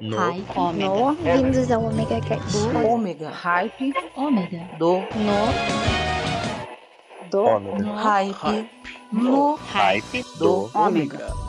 No. Hype. Ômega. No, vindos ao Omega Cast. Ômega. Hype. Ômega. Do. No, do, Ômega. No. Hype. No. Hype Do. Ômega.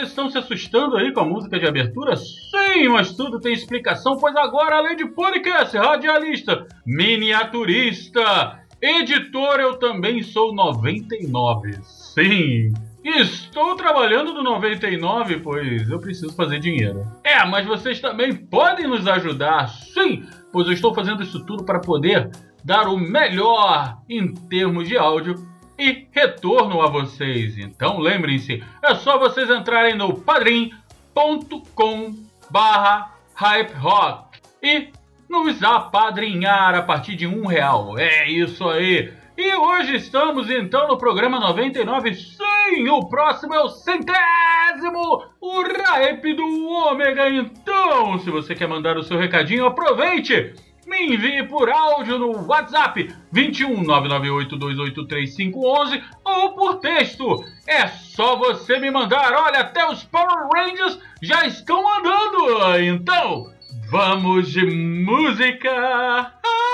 Vocês estão se assustando aí com a música de abertura? Sim, mas tudo tem explicação, pois agora, além de podcast, radialista, miniaturista, editor, eu também sou 99. Sim! Estou trabalhando no 99, pois eu preciso fazer dinheiro. É, mas vocês também podem nos ajudar, sim, pois eu estou fazendo isso tudo para poder dar o melhor em termos de áudio e retorno a vocês. Então lembrem-se, é só vocês entrarem no padrim.com barra hype rock e nos apadrinhar a partir de um real. É isso aí. E hoje estamos então no programa 99. Sim, o próximo é o centésimo, o Hype do Ômega. Então, se você quer mandar o seu recadinho, aproveite. Me envie por áudio no WhatsApp 21 998 283 ou por texto. É só você me mandar. Olha, até os Power Rangers já estão mandando. Então, vamos de música. Ah!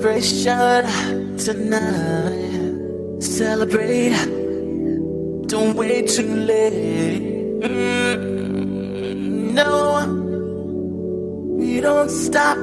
Celebration tonight. Celebrate, don't wait too late. No, we don't stop.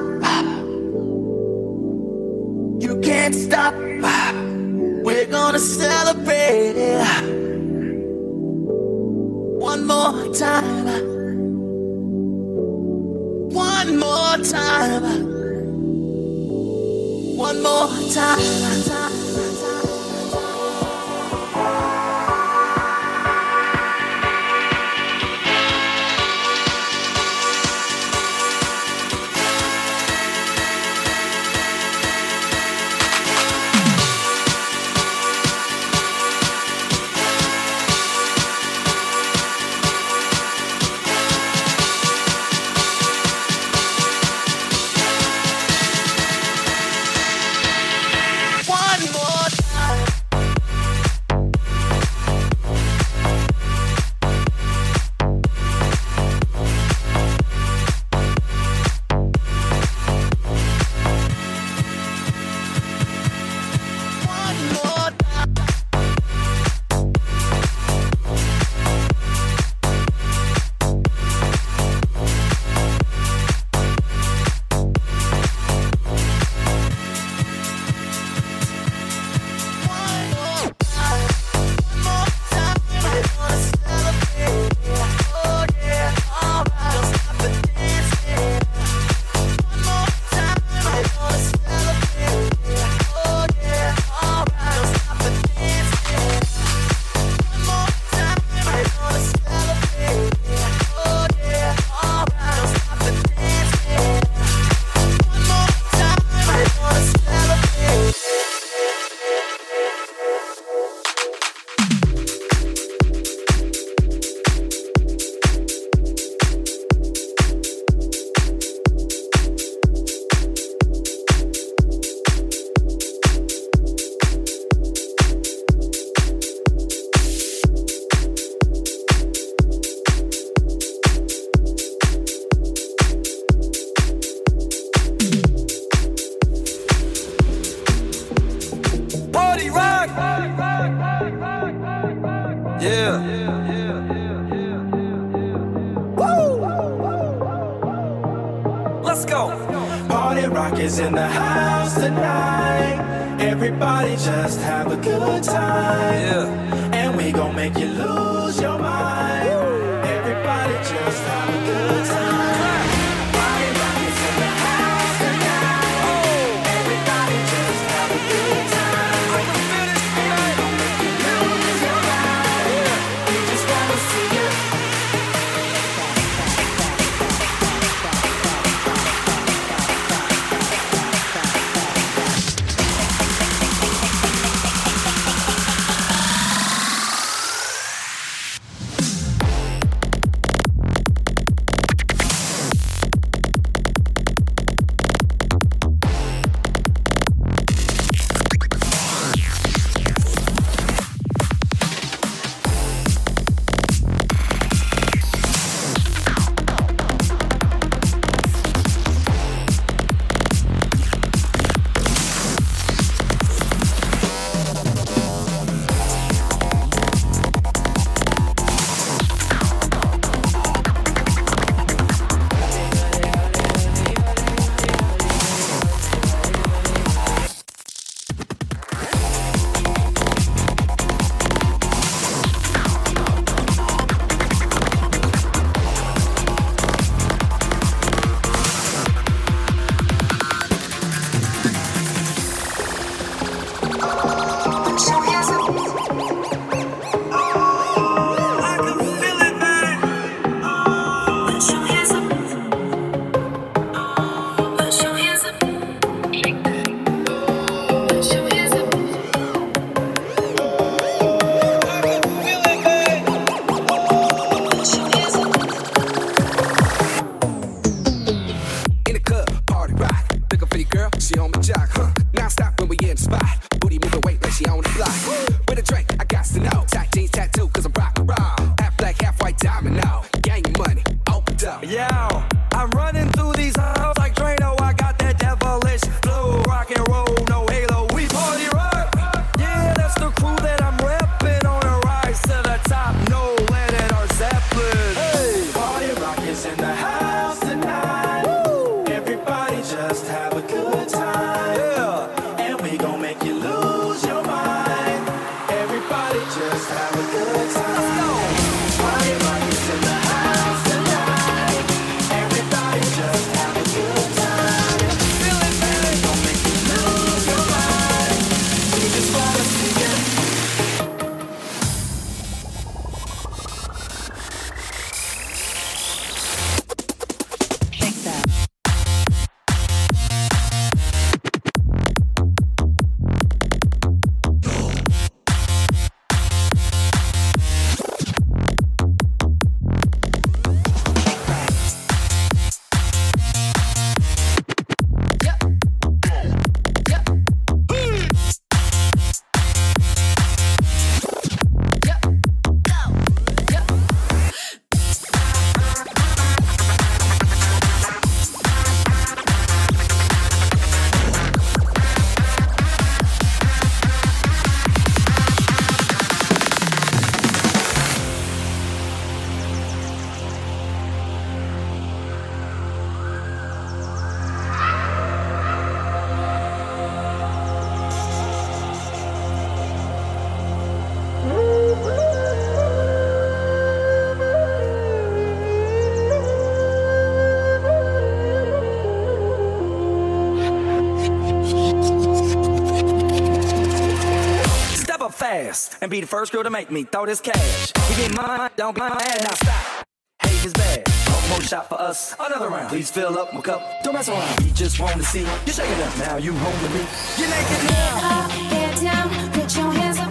First girl to make me throw this cash. We get mine, don't get mad, now stop. Hate is bad. One more shot for us, another round. Please fill up my cup, don't mess around. We just want to see you shake it up. Now you home with me. You're naked now. up, get down, put your hands up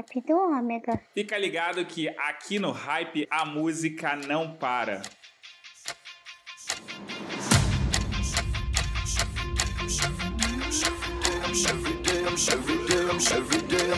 hype do Ômega. Fica ligado que aqui no Hype a música não para. Every day, every day, every day,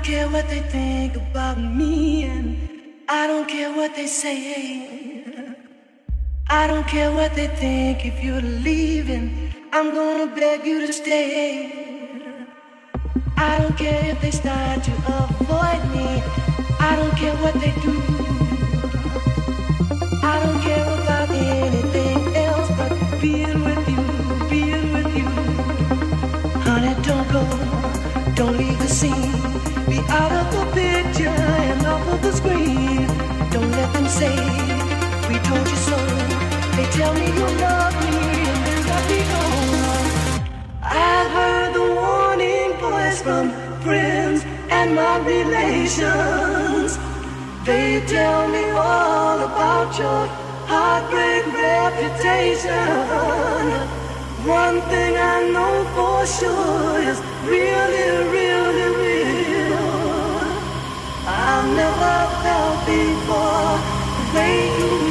don't care what they think about me, and I don't care what they say. I don't care what they think if you're leaving. I'm gonna beg you to stay. I don't care if they start to avoid me. I don't care what they do. And my relations. They tell me all about your heartbreak reputation. One thing I know for sure is really, really real. I've never felt before the way you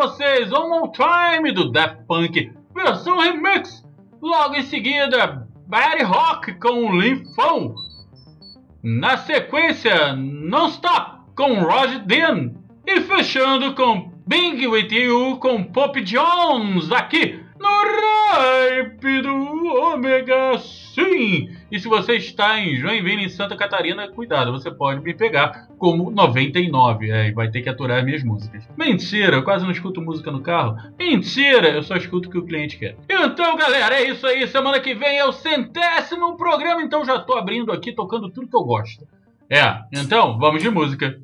vocês One More Time do Daft Punk, versão remix. Logo em seguida, Barry Rock com Linfão. Na sequência, Non Stop com Roger Dean. E fechando com Bing With You com Pop Jones aqui no Ripe do Omega Sim. E se você está em Joinville, em Santa Catarina, cuidado, você pode me pegar como 99. É, e vai ter que aturar minhas músicas. Mentira, eu quase não escuto música no carro. Mentira, eu só escuto o que o cliente quer. Então, galera, é isso aí. Semana que vem é o centésimo programa, então já tô abrindo aqui, tocando tudo que eu gosto. É, então, vamos de música.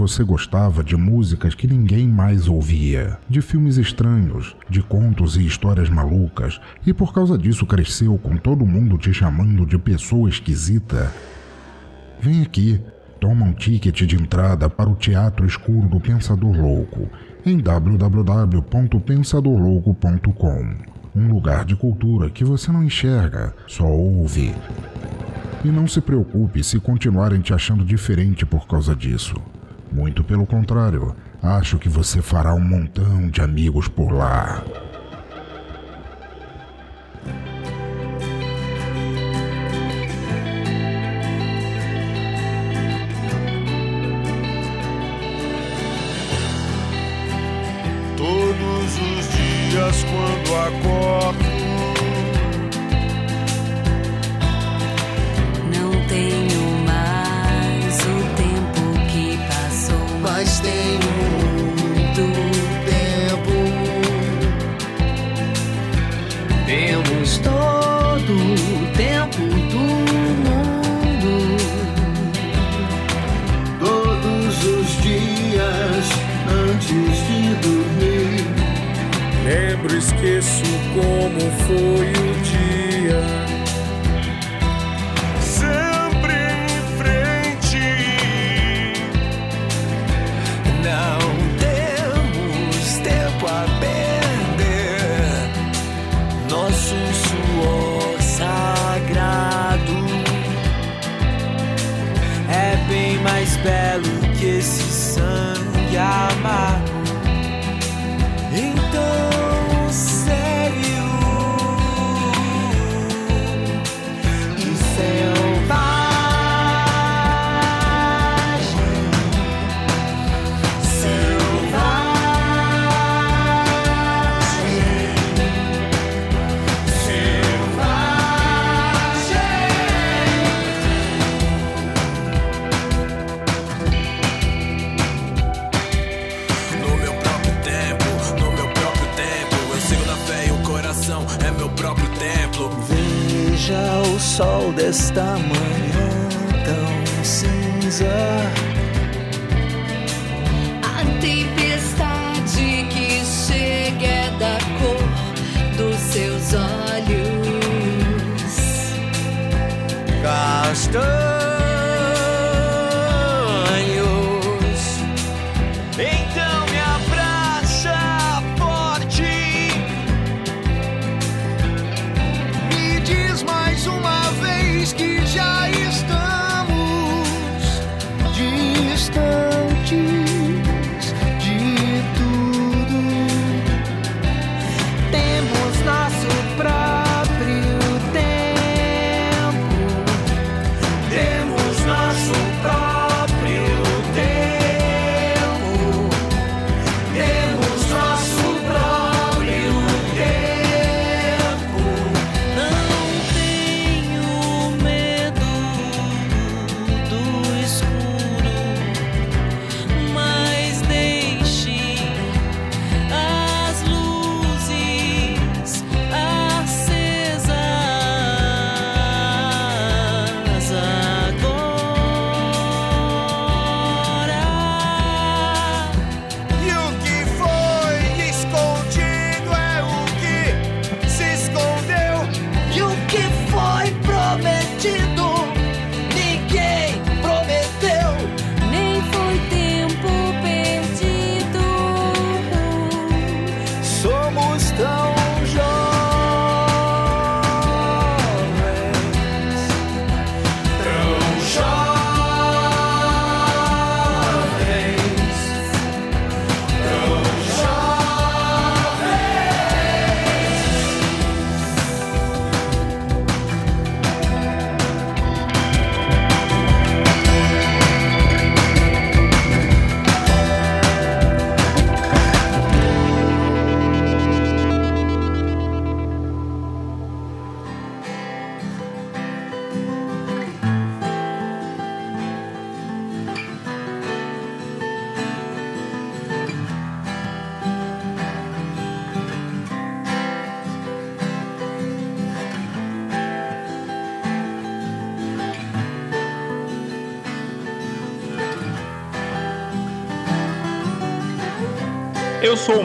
Você gostava de músicas que ninguém mais ouvia? De filmes estranhos, de contos e histórias malucas, e por causa disso cresceu com todo mundo te chamando de pessoa esquisita? Vem aqui, toma um ticket de entrada para o Teatro Escuro do Pensador Louco em www.pensadorlouco.com. Um lugar de cultura que você não enxerga, só ouve. E não se preocupe se continuarem te achando diferente por causa disso. Muito pelo contrário, acho que você fará um montão de amigos por lá. Todos os dias quando acordo, belo que esse sangue amargo. 大梦。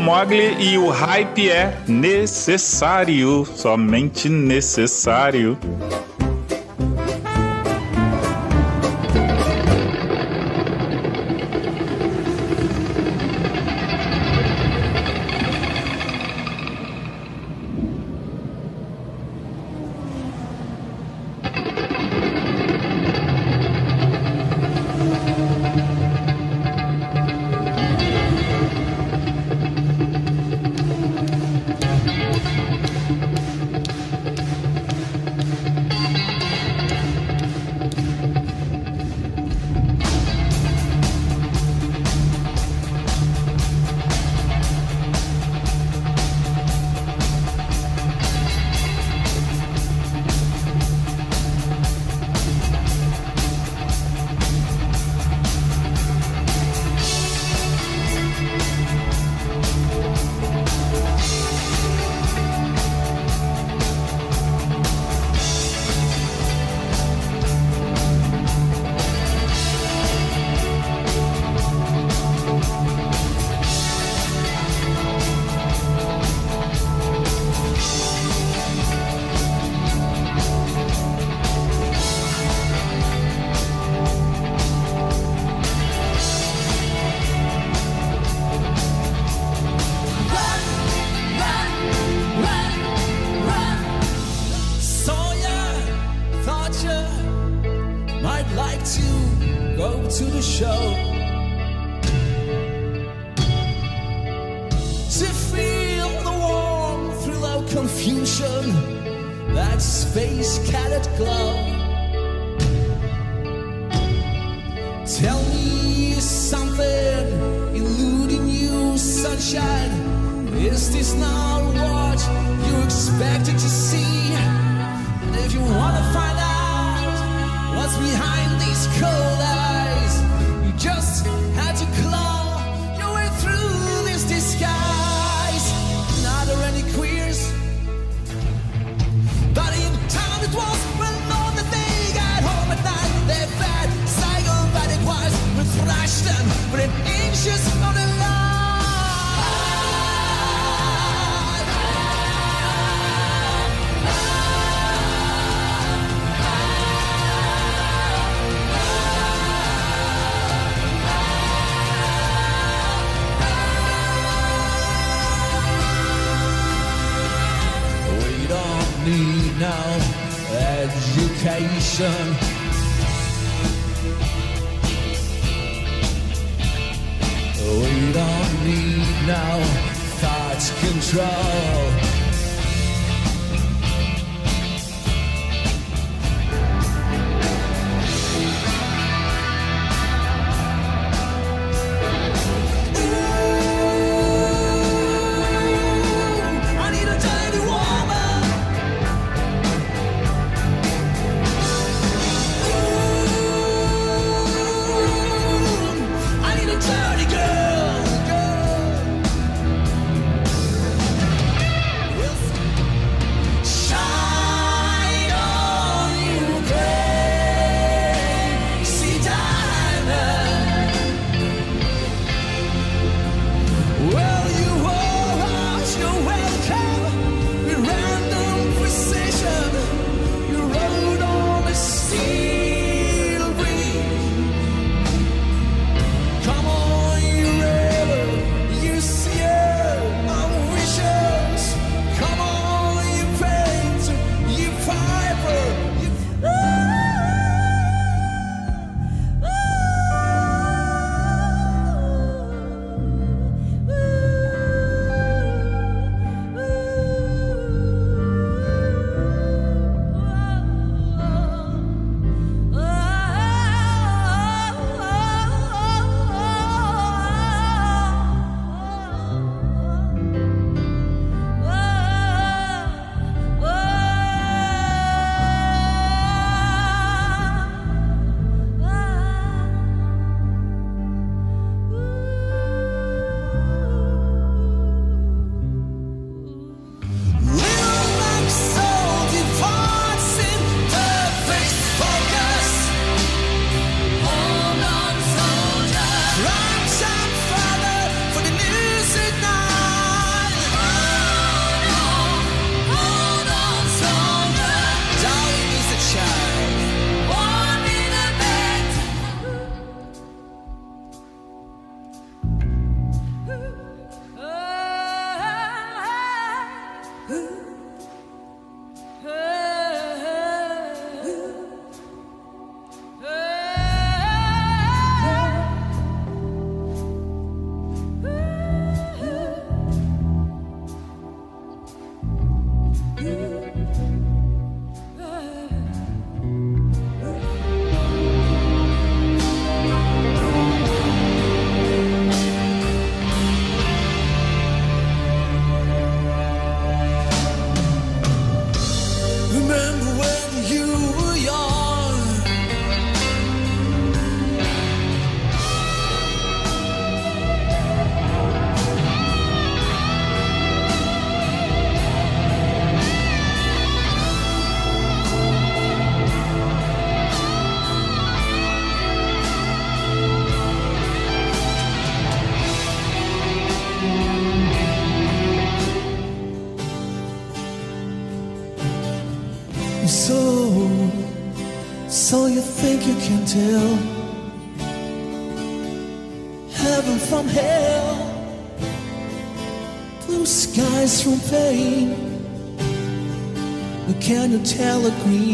Mogli e o hype é necessário, somente necessário. need no education. We don't need no thought control. tell a green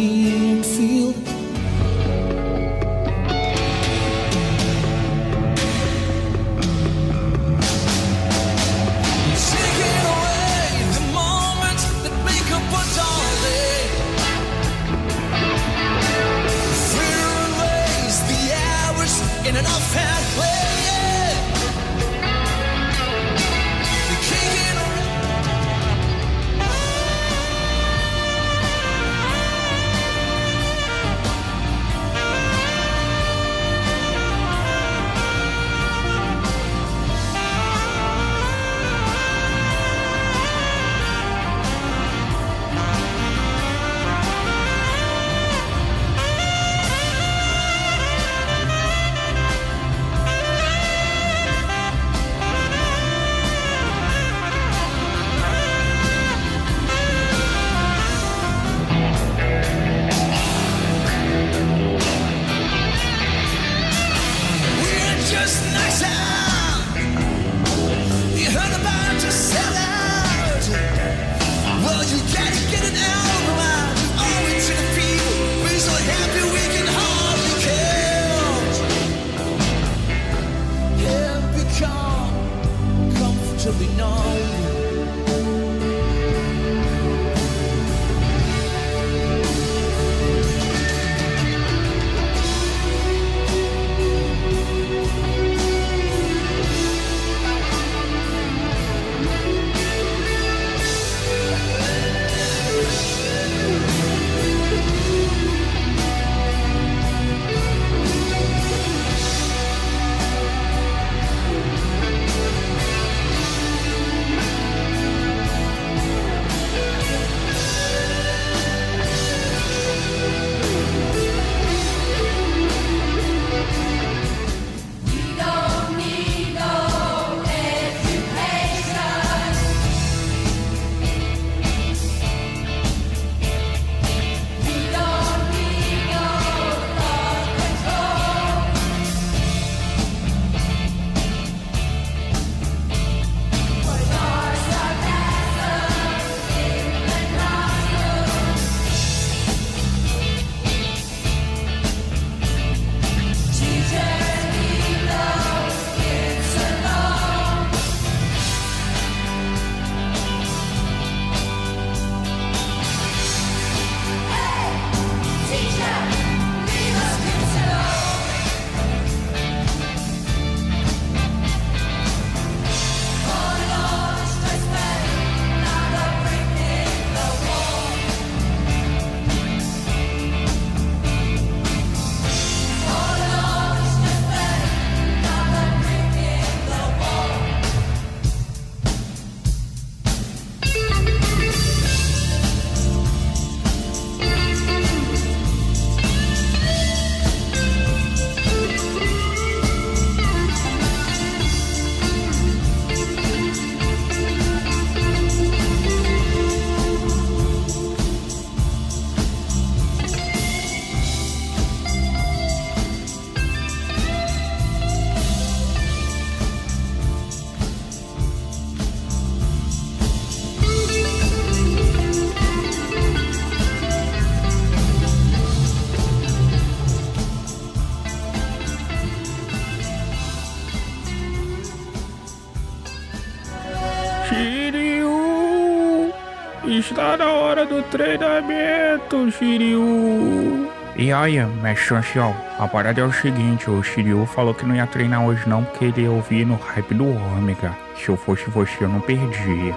Shiryu! Está na hora do treinamento, Shiryu! E aí, mestre ancião, a parada é o seguinte, o Shiryu falou que não ia treinar hoje não porque ele ia ouvir no hype do Ômega. Se eu fosse você, eu não perdia.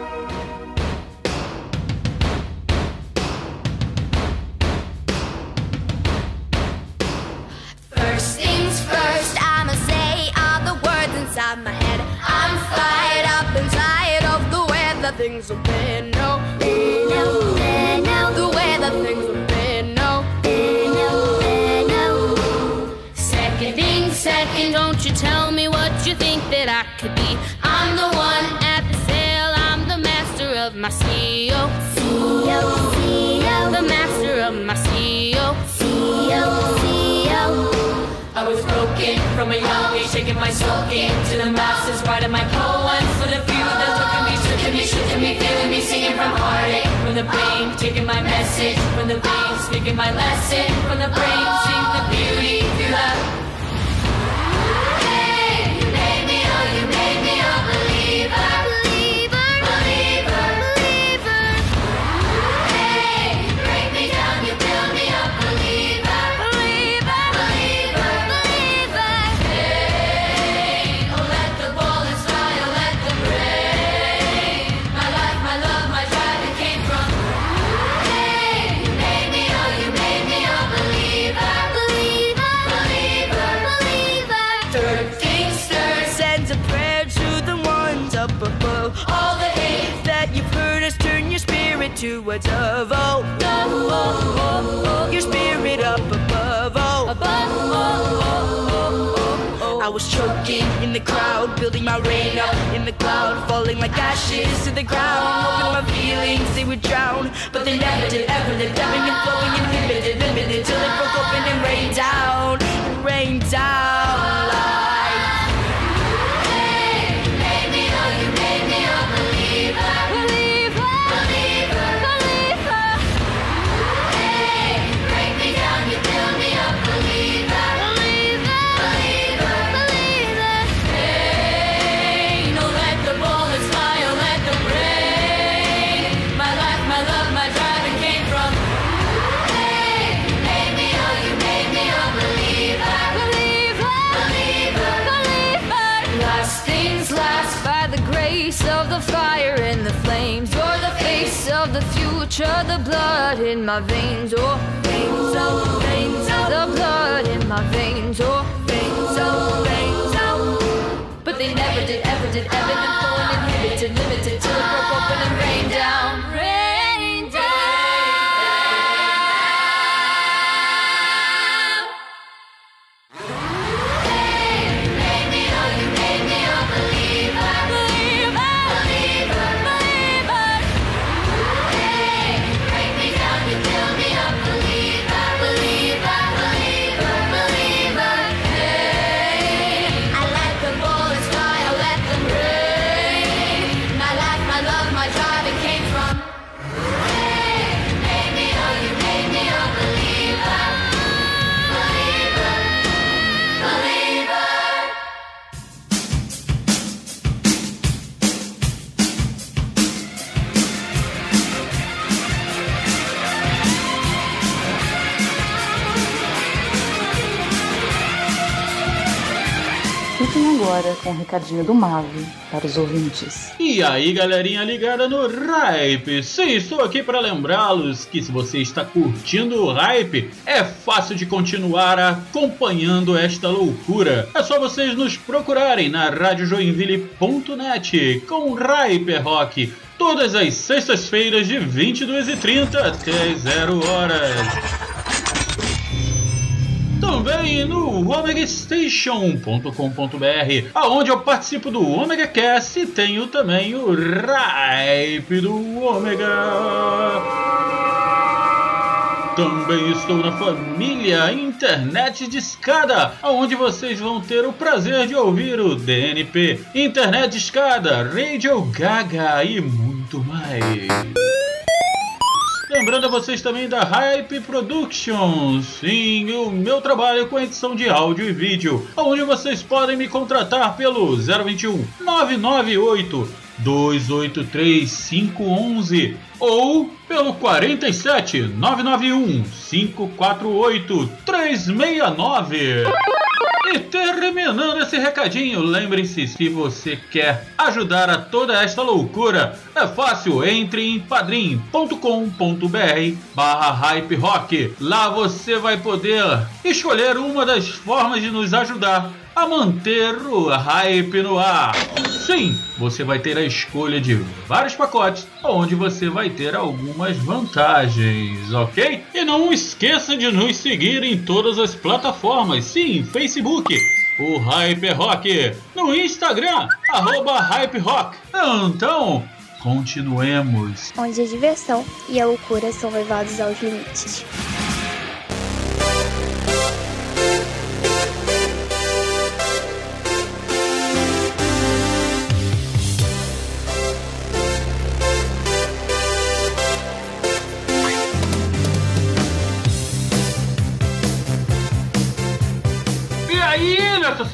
choking in the crowd, building my rain up in the cloud, falling like ashes to the ground. Hoping my feelings they would drown, but they never did. Ever lived, ebbing and flowing, inhibited, limited, till it broke open and rained down, rained down. Future, the blood in my veins. Oh, veins, oh, veins, oh, the blood in my veins. Oh, veins, oh, veins, oh. But they never did, ever did, ebb and Fiquem agora com o recadinho do Mave para os ouvintes. E aí, galerinha ligada no Hype. Sim, estou aqui para lembrá-los que se você está curtindo o Hype, é fácil de continuar acompanhando esta loucura. É só vocês nos procurarem na radiojoinville.net com Hyper Rock. Todas as sextas-feiras de 22h30 até 0 horas também no omegastation.com.br, aonde eu participo do Omega Cast e tenho também o Hype do Ômega. Também estou na família Internet Escada, onde vocês vão ter o prazer de ouvir o DNP, Internet Escada, Radio Gaga e muito mais. Lembrando a vocês também da Hype Productions, sim, o meu trabalho com edição de áudio e vídeo, onde vocês podem me contratar pelo 021 998 283 511 ou pelo 47 991 548 369. E terminando esse recadinho, lembrem-se, se você quer ajudar a toda esta loucura, é fácil, entre em padrim.com.br barra hype rock. Lá você vai poder escolher uma das formas de nos ajudar a manter o hype no ar. Sim, você vai ter a escolha de vários pacotes, onde você vai ter algumas vantagens, ok? E não esqueça de nos seguir em todas as plataformas, sim, Facebook, o Hype Rock, no Instagram, arroba Hype Rock. Então, continuemos. Onde a diversão e a loucura são levados aos limites.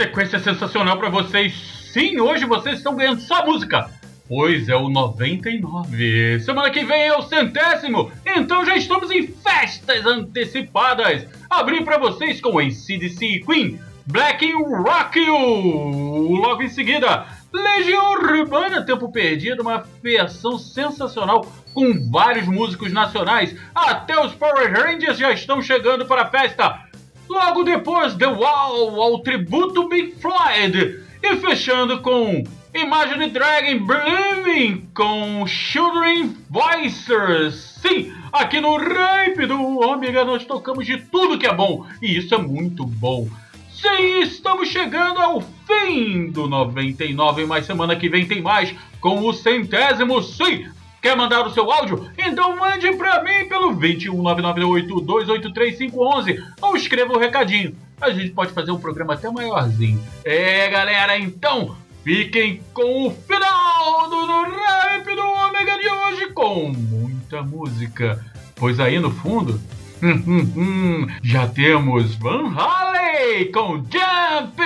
Sequência sensacional pra vocês, sim, hoje vocês estão ganhando só música. Pois é o 99. Semana que vem é o centésimo, então já estamos em festas antecipadas. Abri pra vocês com ACDC e Queen, Black Rock You. Logo em seguida, Legião Urbana Tempo Perdido, uma versão sensacional com vários músicos nacionais. Até os Power Rangers já estão chegando para a festa. Logo depois, The Wall, ao tributo Big Floyd. E fechando com Imagine Dragon Believing com Children Voices. Sim, aqui no Rape do Ômega nós tocamos de tudo que é bom. E isso é muito bom. Sim, estamos chegando ao fim do 99, mas semana que vem tem mais com o centésimo. Sim, Quer mandar o seu áudio? Então mande pra mim pelo 21998283511 ou escreva o recadinho. A gente pode fazer um programa até maiorzinho. É, galera, então fiquem com o final do, do Rap do Ômega de hoje com muita música. Pois aí no fundo, hum, hum, hum, já temos Van Halen com Jump.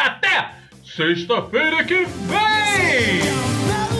Até sexta-feira que vem!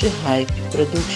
De Hype Production.